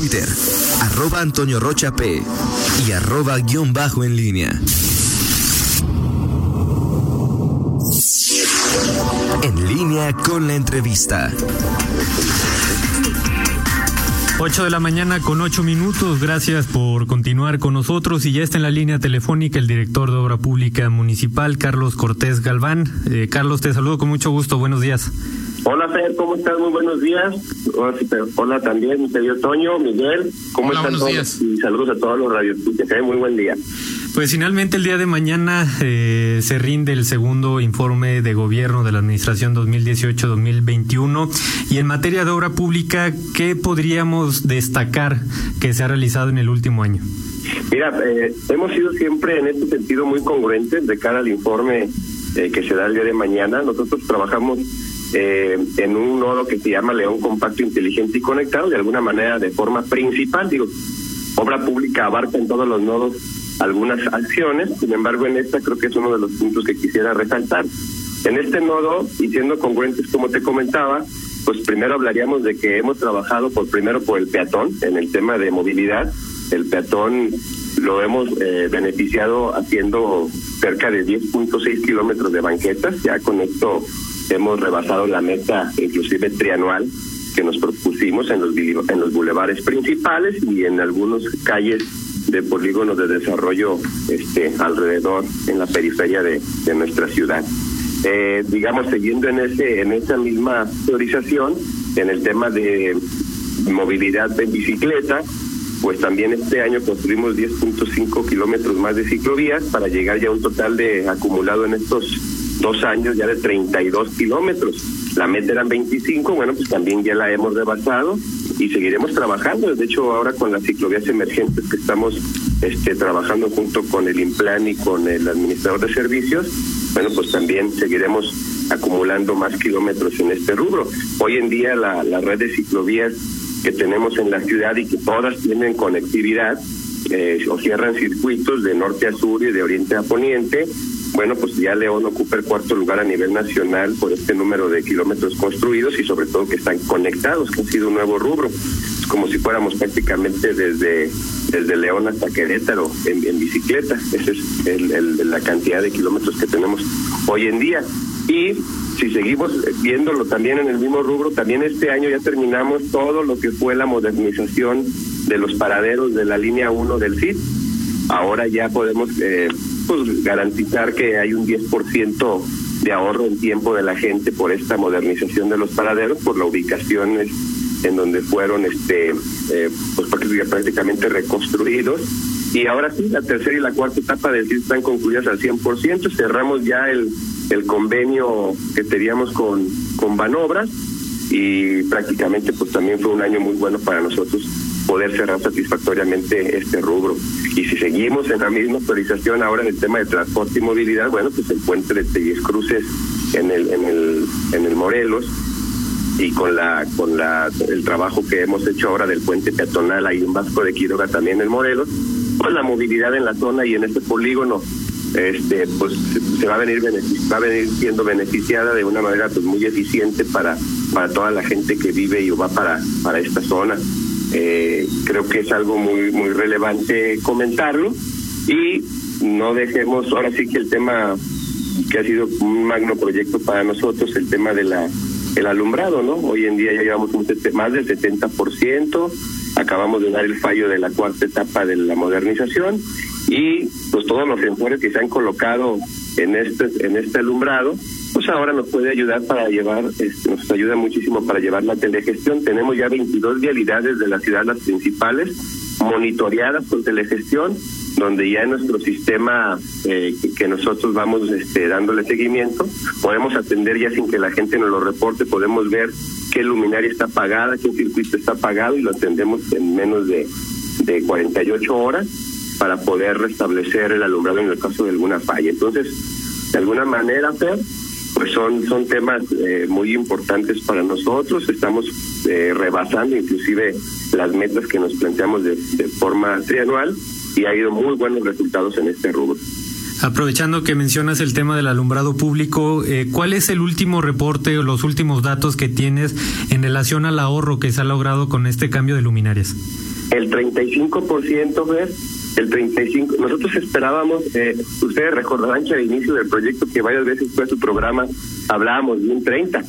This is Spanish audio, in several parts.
Twitter, arroba y arroba. En línea con la entrevista. 8 de la mañana con 8 minutos. Gracias por continuar con nosotros. Y ya está en la línea telefónica el director de Obra Pública Municipal, Carlos Cortés Galván. Eh, Carlos, te saludo con mucho gusto. Buenos días. Hola, Fer, ¿cómo estás? Muy buenos días. Hola, también, mi querido Toño, Miguel. ¿Cómo están todos? Días. Y saludos a todos los radios. Muy buen día. Pues finalmente el día de mañana eh, se rinde el segundo informe de gobierno de la Administración 2018-2021 y en materia de obra pública, ¿qué podríamos destacar que se ha realizado en el último año? Mira, eh, hemos sido siempre en este sentido muy congruentes de cara al informe eh, que se da el día de mañana. Nosotros trabajamos en un nodo que se llama León Compacto Inteligente y Conectado, de alguna manera de forma principal. Digo, obra pública abarca en todos los nodos algunas acciones, sin embargo en esta creo que es uno de los puntos que quisiera resaltar. En este nodo, y siendo congruentes como te comentaba, pues primero hablaríamos de que hemos trabajado por primero por el peatón en el tema de movilidad. El peatón lo hemos eh, beneficiado haciendo cerca de 10.6 kilómetros de banquetas. Ya con esto hemos rebasado la meta inclusive trianual que nos propusimos en los, en los bulevares principales y en algunas calles de polígonos de desarrollo este alrededor en la periferia de, de nuestra ciudad. Eh, digamos, siguiendo en ese en esa misma priorización, en el tema de movilidad en bicicleta, pues también este año construimos 10.5 kilómetros más de ciclovías para llegar ya a un total de acumulado en estos dos años ya de 32 kilómetros. La meta eran 25, bueno, pues también ya la hemos rebasado y seguiremos trabajando. De hecho, ahora con las ciclovías emergentes que estamos este, trabajando junto con el IMPLAN y con el administrador de servicios, bueno, pues también seguiremos acumulando más kilómetros en este rubro. Hoy en día la, la red de ciclovías que tenemos en la ciudad y que todas tienen conectividad eh, o cierran circuitos de norte a sur y de oriente a poniente, bueno, pues ya León ocupa el cuarto lugar a nivel nacional por este número de kilómetros construidos y sobre todo que están conectados, que ha sido un nuevo rubro. Es como si fuéramos prácticamente desde, desde León hasta Querétaro en, bicicleta. Esa es la cantidad de kilómetros que tenemos hoy en día. Y si seguimos viéndolo también en el mismo rubro, también este año ya terminamos todo lo que fue la modernización de los paraderos de la línea 1 del CID. Ahora ya podemos eh, pues, garantizar que hay un 10% de ahorro en tiempo de la gente por esta modernización de los paraderos, por la ubicación en donde fueron este eh, pues prácticamente reconstruidos. Y ahora sí, la tercera y la cuarta etapa del CID están concluidas al 100%. Cerramos ya el, el convenio que teníamos con, con Banobras y prácticamente pues también fue un año muy bueno para nosotros poder cerrar satisfactoriamente este rubro. Y si seguimos en la misma autorización ahora en el tema de transporte y movilidad, bueno, pues el puente de Telles Cruces en el, en el, en el Morelos y con la con la el trabajo que hemos hecho ahora del puente peatonal ahí en Vasco de Quiroga también en Morelos, pues la movilidad en la zona y en este polígono este pues se va a venir va a venir siendo beneficiada de una manera pues muy eficiente para para toda la gente que vive y va para para esta zona eh, creo que es algo muy, muy relevante comentarlo y no dejemos, ahora sí que el tema que ha sido un magno proyecto para nosotros, el tema de la el alumbrado, ¿no? Hoy en día ya llevamos un, más del 70%, acabamos de dar el fallo de la cuarta etapa de la modernización y pues todos los sensores que se han colocado en este en este alumbrado pues ahora nos puede ayudar para llevar, este, nos ayuda muchísimo para llevar la telegestión. Tenemos ya 22 vialidades de la ciudad, las principales, monitoreadas con telegestión, donde ya en nuestro sistema eh, que, nosotros vamos este, dándole seguimiento, podemos atender ya sin que la gente nos lo reporte, podemos ver qué luminaria está apagada, qué circuito está apagado y lo atendemos en menos de, de 48 horas para poder restablecer el alumbrado en el caso de alguna falla. Entonces, de alguna manera, Fer, pues son, son temas eh, muy importantes para nosotros. Estamos eh, rebasando inclusive las metas que nos planteamos de, forma trianual y ha habido muy buenos resultados en este rubro. Aprovechando que mencionas el tema del alumbrado público, eh, ¿cuál es el último reporte o los últimos datos que tienes en relación al ahorro que se ha logrado con este cambio de luminarias? El 35%, ¿ves? El 35, nosotros esperábamos, eh, ustedes recordarán que al inicio del proyecto, que varias veces fue su programa, hablábamos de un 30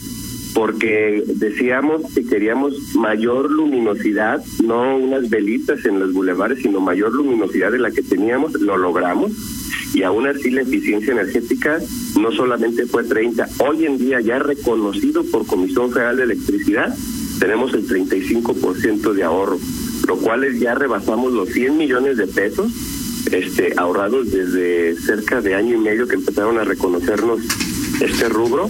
porque decíamos que queríamos mayor luminosidad, no unas velitas en los bulevares, sino mayor luminosidad de la que teníamos, lo logramos. Y aún así la eficiencia energética no solamente fue 30, hoy en día ya reconocido por Comisión Federal de Electricidad, tenemos el 35% de ahorro, lo cual es ya rebasamos los 100 millones de pesos este ahorrados desde cerca de año y medio que empezaron a reconocernos este rubro.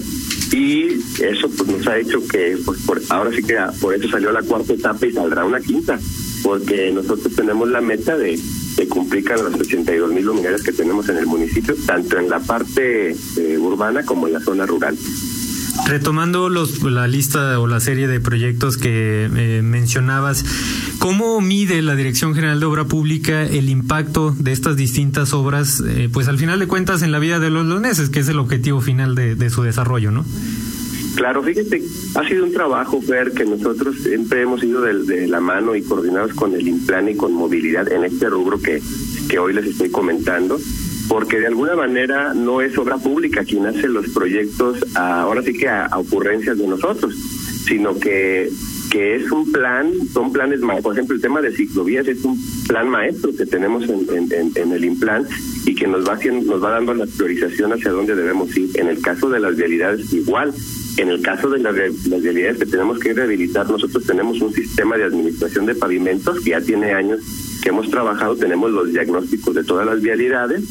Y eso pues nos ha hecho que pues por ahora sí que por eso salió la cuarta etapa y saldrá una quinta porque nosotros tenemos la meta de, de cumplir con las 82 mil luminarias que tenemos en el municipio tanto en la parte eh, urbana como en la zona rural. Retomando los, la lista o la serie de proyectos que eh, mencionabas, ¿cómo mide la Dirección General de Obra Pública el impacto de estas distintas obras, eh, pues al final de cuentas en la vida de los leoneses, que es el objetivo final de, su desarrollo, ¿no? Claro, fíjate, ha sido un trabajo, ver que nosotros siempre hemos ido de, la mano y coordinados con el Implan y con movilidad en este rubro que, que hoy les estoy comentando porque de alguna manera no es obra pública quien hace los proyectos, ahora sí que a, a ocurrencias de nosotros, sino que que es un plan, son planes, por ejemplo, el tema de ciclovías es un plan maestro que tenemos en, en, en el Implan y que nos va haciendo, nos va dando la priorización hacia dónde debemos ir. En el caso de las vialidades, igual. En el caso de las, las vialidades que tenemos que rehabilitar, nosotros tenemos un sistema de administración de pavimentos que ya tiene años que hemos trabajado, tenemos los diagnósticos de todas las vialidades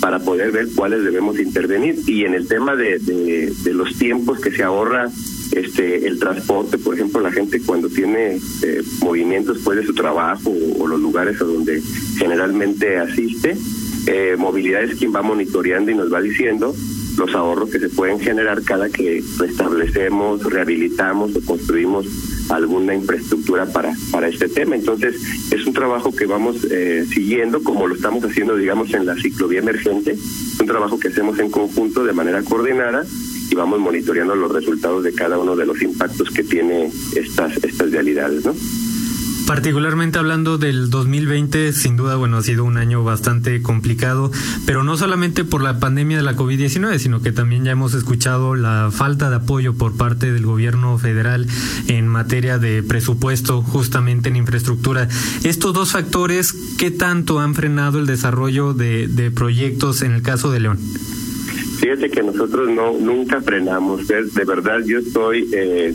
para poder ver cuáles debemos intervenir. Y en el tema de, de, de los tiempos que se ahorra este el transporte, por ejemplo, la gente cuando tiene eh, movimientos después de su trabajo o, o, los lugares a donde generalmente asiste, eh, movilidad es quien va monitoreando y nos va diciendo los ahorros que se pueden generar cada que restablecemos, rehabilitamos o construimos alguna infraestructura para para este tema. Entonces, es un trabajo que vamos eh, siguiendo como lo estamos haciendo, digamos, en la ciclovía emergente, un trabajo que hacemos en conjunto de manera coordinada y vamos monitoreando los resultados de cada uno de los impactos que tiene estas estas realidades, ¿no? Particularmente hablando del 2020, sin duda, bueno, ha sido un año bastante complicado, pero no solamente por la pandemia de la COVID-19, sino que también ya hemos escuchado la falta de apoyo por parte del gobierno federal en materia de presupuesto, justamente en infraestructura. Estos dos factores, ¿qué tanto han frenado el desarrollo de, de proyectos en el caso de León? Fíjate que nosotros no nunca frenamos, de, verdad yo estoy... Eh,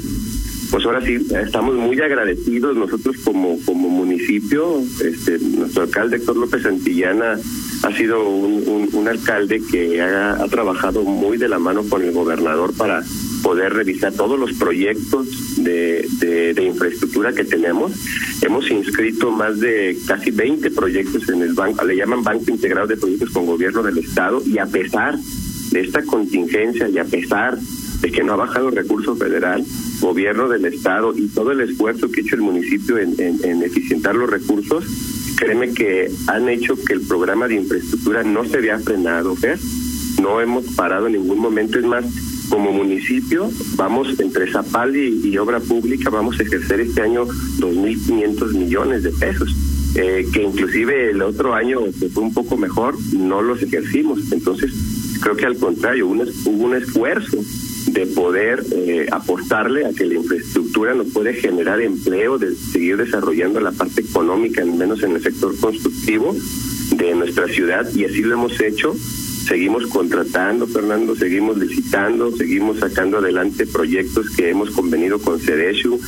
pues ahora sí estamos muy agradecidos nosotros como como municipio este nuestro alcalde Héctor López Santillana ha sido un, un, un alcalde que ha, ha, trabajado muy de la mano con el gobernador para poder revisar todos los proyectos de, de, de infraestructura que tenemos. Hemos inscrito más de casi 20 proyectos en el banco, le llaman Banco Integrado de Proyectos con Gobierno del Estado, y a pesar de esta contingencia y a pesar de que no ha bajado el recurso federal, gobierno del estado y todo el esfuerzo que ha hecho el municipio en, en, en, eficientar los recursos, créeme que han hecho que el programa de infraestructura no se vea frenado, ¿ves? No hemos parado en ningún momento, es más, como municipio vamos entre Zapal y, y obra pública vamos a ejercer este año 2.500 millones de pesos. Eh, que inclusive el otro año que fue un poco mejor no los ejercimos entonces creo que al contrario un, hubo un esfuerzo de poder eh, apostarle a que la infraestructura nos puede generar empleo, de seguir desarrollando la parte económica, al menos en el sector constructivo de nuestra ciudad, y así lo hemos hecho. Seguimos contratando, Fernando, seguimos licitando, seguimos sacando adelante proyectos que hemos convenido con CEDESHU.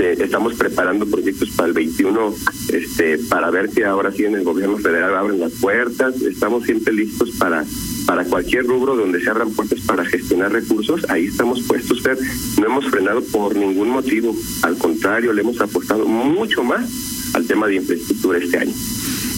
Eh, estamos preparando proyectos para el 21 este, para ver si ahora sí en el gobierno federal abren las puertas. Estamos siempre listos para para cualquier rubro donde se abran puertas para gestionar recursos, ahí estamos puestos, Fer. No hemos frenado por ningún motivo, al contrario, le hemos apostado mucho más al tema de infraestructura este año.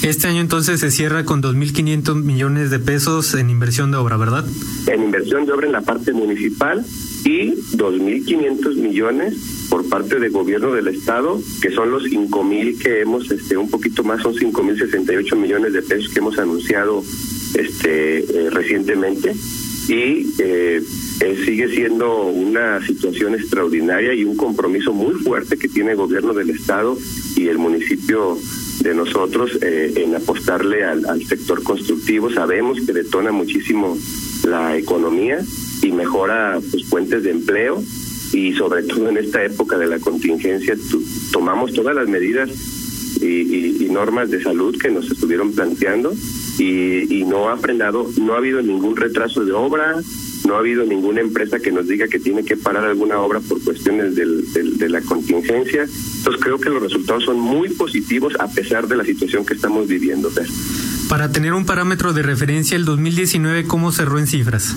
Este año entonces se cierra con 2.500 millones de pesos en inversión de obra, ¿verdad? En inversión de obra en la parte municipal y 2.500 millones por parte del gobierno del estado, que son los 5.000 que hemos, este, un poquito más, son 5.068 millones de pesos que hemos anunciado este eh, recientemente y eh, eh, sigue siendo una situación extraordinaria y un compromiso muy fuerte que tiene el gobierno del estado y el municipio de nosotros eh, en apostarle al, sector constructivo. Sabemos que detona muchísimo la economía y mejora pues, fuentes de empleo y sobre todo en esta época de la contingencia tomamos todas las medidas y, y, normas de salud que nos estuvieron planteando y, y no ha frenado, no ha habido ningún retraso de obra, no ha habido ninguna empresa que nos diga que tiene que parar alguna obra por cuestiones del, de la contingencia. Entonces creo que los resultados son muy positivos a pesar de la situación que estamos viviendo. Para tener un parámetro de referencia, el 2019, ¿cómo cerró en cifras?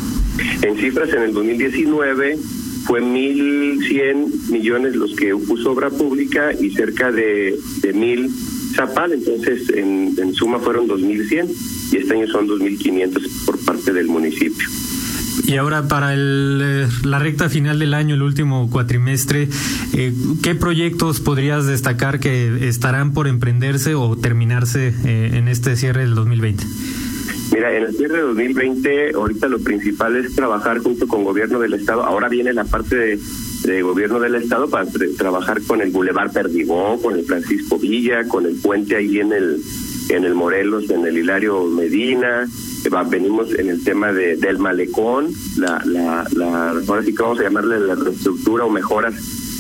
En cifras, en el 2019 fue 1.100 millones los que puso obra pública y cerca de, de 1.000 Zapal, entonces en, en suma fueron 2.100 y este año son 2.500 por parte del municipio. Y ahora para el, eh, la recta final del año, el último cuatrimestre, eh, ¿qué proyectos podrías destacar que estarán por emprenderse o terminarse eh, en este cierre del 2020? Mira, en el cierre de 2020, ahorita lo principal es trabajar junto con gobierno del Estado. Ahora viene la parte de, gobierno del Estado para trabajar con el Boulevard Perdigón, con el Francisco Villa, con el puente ahí en el, en el Morelos, en el Hilario Medina, venimos en el tema de, del malecón, la, la, la, ahora sí que vamos a llamarle la reestructura o mejoras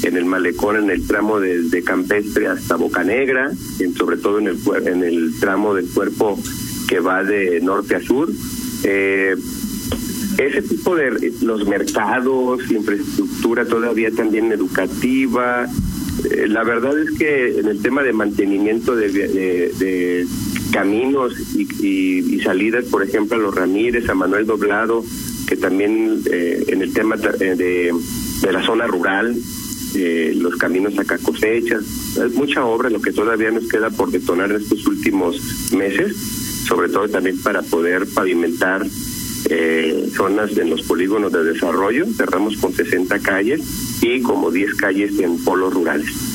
en el malecón, en el tramo de, Campestre hasta Boca Negra, en, sobre todo en el, en el tramo del cuerpo que va de norte a sur. Eh, ese tipo de los mercados, infraestructura todavía también educativa. Eh, la verdad es que en el tema de mantenimiento de, de caminos y, salidas, por ejemplo, a los Ramírez, a Manuel Doblado, que también eh, en el tema eh, de, de la zona rural, eh, los caminos acá cosechas, mucha obra lo que todavía nos queda por detonar en estos últimos meses, sobre todo también para poder pavimentar zonas en los polígonos de desarrollo, cerramos con 60 calles y como 10 calles en polos rurales.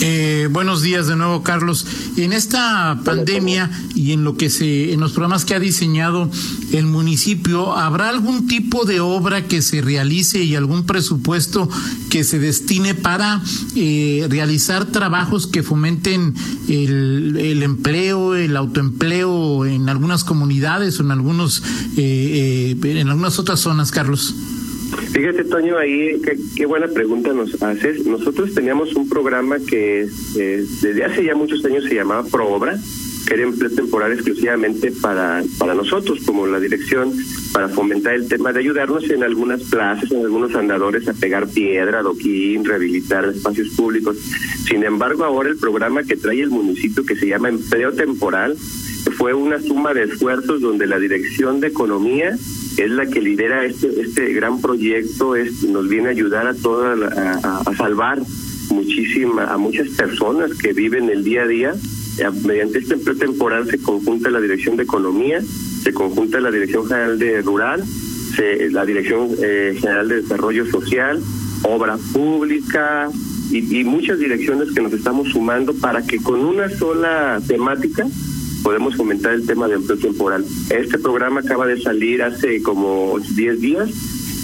Eh, buenos días de nuevo, Carlos. En esta pandemia y en lo que se, en los programas que ha diseñado el municipio, ¿habrá algún tipo de obra que se realice y algún presupuesto que se destine para eh, realizar trabajos que fomenten el, el, empleo, el autoempleo en algunas comunidades o en algunos, eh, en algunas otras zonas, Carlos? Fíjate, Toño, ahí qué, buena pregunta nos haces. Nosotros teníamos un programa que eh, desde hace ya muchos años se llamaba ProObra, que era empleo temporal exclusivamente para, para nosotros, como la dirección, para fomentar el tema de ayudarnos en algunas plazas, en algunos andadores a pegar piedra, adoquín, rehabilitar espacios públicos. Sin embargo, ahora el programa que trae el municipio, que se llama Empleo Temporal, fue una suma de esfuerzos donde la Dirección de Economía es la que lidera este este gran proyecto, es nos viene a ayudar a toda a, salvar muchísima a muchas personas que viven el día a día. Eh, mediante este empleo temporal se conjunta la Dirección de Economía, se conjunta la Dirección General de Rural, se, la Dirección eh, General de Desarrollo Social, Obra Pública y, y muchas direcciones que nos estamos sumando para que con una sola temática podemos fomentar el tema de empleo temporal. Este programa acaba de salir hace como 10 días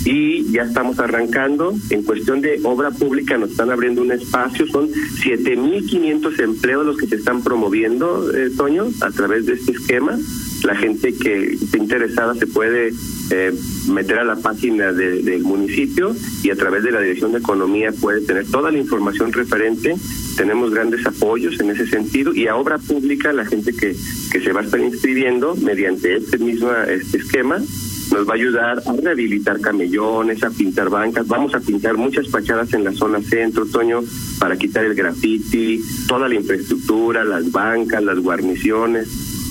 y ya estamos arrancando. En cuestión de obra pública nos están abriendo un espacio, son 7.500 empleos los que se están promoviendo, eh, Toño, a través de este esquema. La gente que esté interesada se puede eh, meter a la página del municipio y a través de la Dirección de Economía puede tener toda la información referente. Tenemos grandes apoyos en ese sentido y a obra pública la gente que, que se va a estar inscribiendo mediante este mismo este esquema nos va a ayudar a rehabilitar camellones, a pintar bancas, vamos a pintar muchas fachadas en la zona centro, Toño, para quitar el graffiti, toda la infraestructura, las bancas, las guarniciones.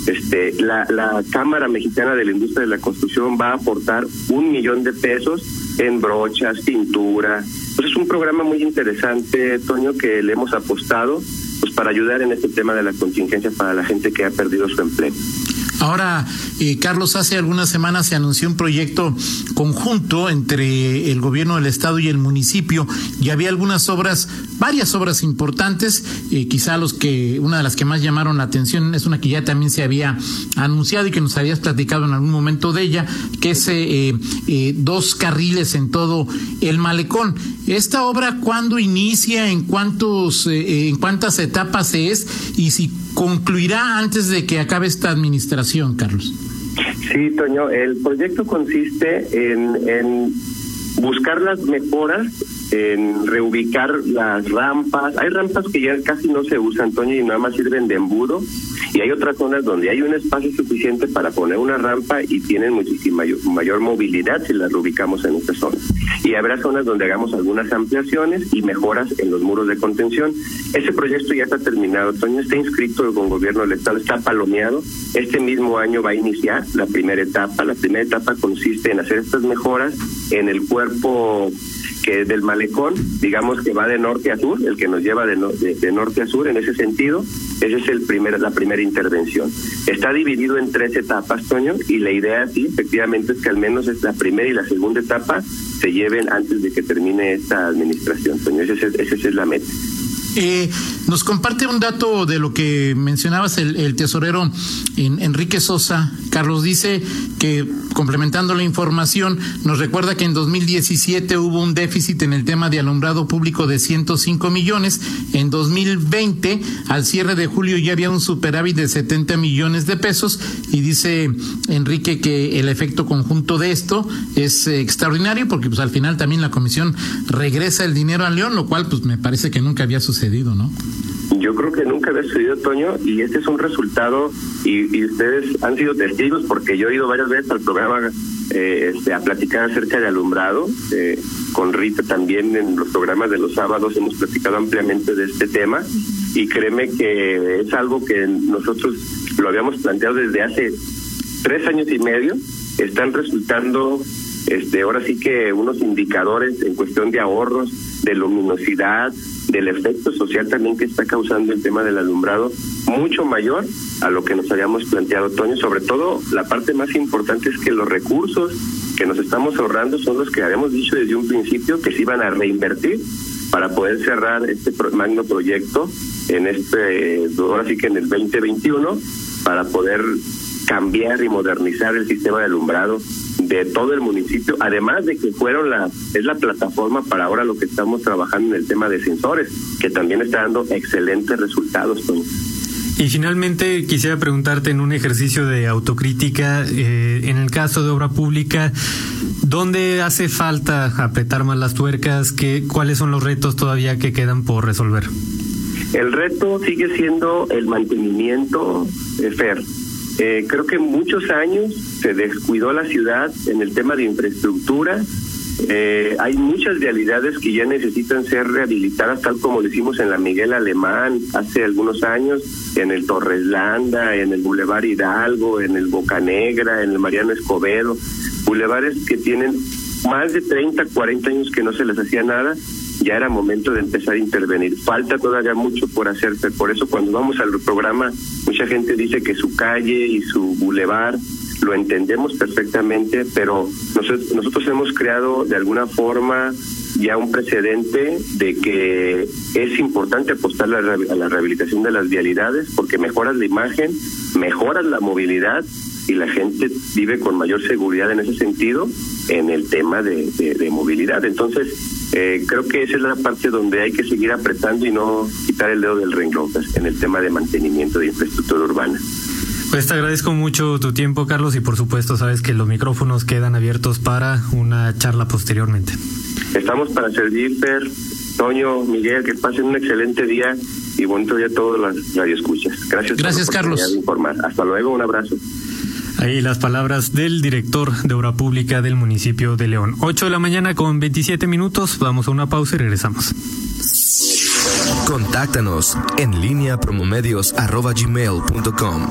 Este, la, la Cámara Mexicana de la Industria de la Construcción va a aportar un millón de pesos en brochas, pintura. Pues es un programa muy interesante, Toño, que le hemos apostado pues para ayudar en este tema de la contingencia para la gente que ha perdido su empleo. Ahora, eh, Carlos, hace algunas semanas se anunció un proyecto conjunto entre el gobierno del estado y el municipio. Y había algunas obras, varias obras importantes, eh, quizá los que una de las que más llamaron la atención es una que ya también se había anunciado y que nos habías platicado en algún momento de ella, que es eh, dos carriles en todo el malecón. Esta obra cuándo inicia, en cuántos, en cuántas etapas es y si concluirá antes de que acabe esta administración, Carlos. Sí, Toño, el proyecto consiste en, buscar las mejoras en reubicar las rampas. Hay rampas que ya casi no se usan, Toño, y nada más sirven de embudo. Y hay otras zonas donde hay un espacio suficiente para poner una rampa y tienen muchísima mayor, movilidad si las reubicamos en esta zona. Y habrá zonas donde hagamos algunas ampliaciones y mejoras en los muros de contención. Ese proyecto ya está terminado, Toño, está inscrito con gobierno del Estado, está palomeado. Este mismo año va a iniciar la primera etapa. La primera etapa consiste en hacer estas mejoras en el cuerpo que del malecón, digamos que va de norte a sur, el que nos lleva de, de, norte a sur en ese sentido, esa es el primer, la primera intervención. Está dividido en tres etapas, Toño, y la idea sí, efectivamente, es que al menos es la primera y la segunda etapa se lleven antes de que termine esta administración, Toño. Esa es, esa es la meta. Eh, nos comparte un dato de lo que mencionabas el, tesorero Enrique Sosa. Carlos dice que, complementando la información, nos recuerda que en 2017 hubo un déficit en el tema de alumbrado público de 105 millones. En 2020, al cierre de julio, ya había un superávit de 70 millones de pesos. Y dice Enrique que el efecto conjunto de esto es eh, extraordinario porque pues al final también la comisión regresa el dinero a León, lo cual pues me parece que nunca había sucedido ¿no? Yo creo que nunca había sucedido, Toño, y este es un resultado, y, ustedes han sido testigos porque yo he ido varias veces al programa eh, este, a platicar acerca de alumbrado. Eh, con Rita también en los programas de los sábados hemos platicado ampliamente de este tema, y créeme que es algo que nosotros lo habíamos planteado desde hace tres años y medio, están resultando este, ahora sí que unos indicadores en cuestión de ahorros, de luminosidad, del efecto social también que está causando el tema del alumbrado mucho mayor a lo que nos habíamos planteado, Toño. Sobre todo, la parte más importante es que los recursos que nos estamos ahorrando son los que habíamos dicho desde un principio que se iban a reinvertir para poder cerrar este magno proyecto en este, ahora sí que en el 2021, para poder cambiar y modernizar el sistema de alumbrado de todo el municipio, además de que fueron la, es la plataforma para ahora lo que estamos trabajando en el tema de sensores, que también está dando excelentes resultados. Y finalmente quisiera preguntarte en un ejercicio de autocrítica, eh, en el caso de obra pública, ¿dónde hace falta apretar más las tuercas? ¿Qué, ¿Cuáles son los retos todavía que quedan por resolver? El reto sigue siendo el mantenimiento, de FER. Eh, creo que muchos años se descuidó la ciudad en el tema de infraestructura. Eh, hay muchas realidades que ya necesitan ser rehabilitadas, tal como lo hicimos en la Miguel Alemán hace algunos años, en el Torreslanda, en el Boulevard Hidalgo, en el Boca Negra, en el Mariano Escobedo, bulevares que tienen más de 30, 40 años que no se les hacía nada ya era momento de empezar a intervenir. Falta todavía mucho por hacerse, por eso cuando vamos al programa, mucha gente dice que su calle y su bulevar lo entendemos perfectamente, pero nosotros, nosotros hemos creado de alguna forma ya un precedente de que es importante apostar a la rehabilitación de las vialidades porque mejoras la imagen, mejoras la movilidad y la gente vive con mayor seguridad en ese sentido en el tema de, de, movilidad. Entonces, eh, creo que esa es la parte donde hay que seguir apretando y no quitar el dedo del renglón pues, en el tema de mantenimiento de infraestructura urbana. Pues te agradezco mucho tu tiempo, Carlos, y por supuesto sabes que los micrófonos quedan abiertos para una charla posteriormente. Estamos para servir, Per, Toño, Miguel, que pasen un excelente día y bonito día a todos las radioescuchas. Gracias. Gracias, Carlos. informar. Hasta luego, un abrazo. Ahí las palabras del director de Obra Pública del municipio de León. 8 de la mañana con 27 minutos. Vamos a una pausa y regresamos. Contáctanos en línea promomedios.com.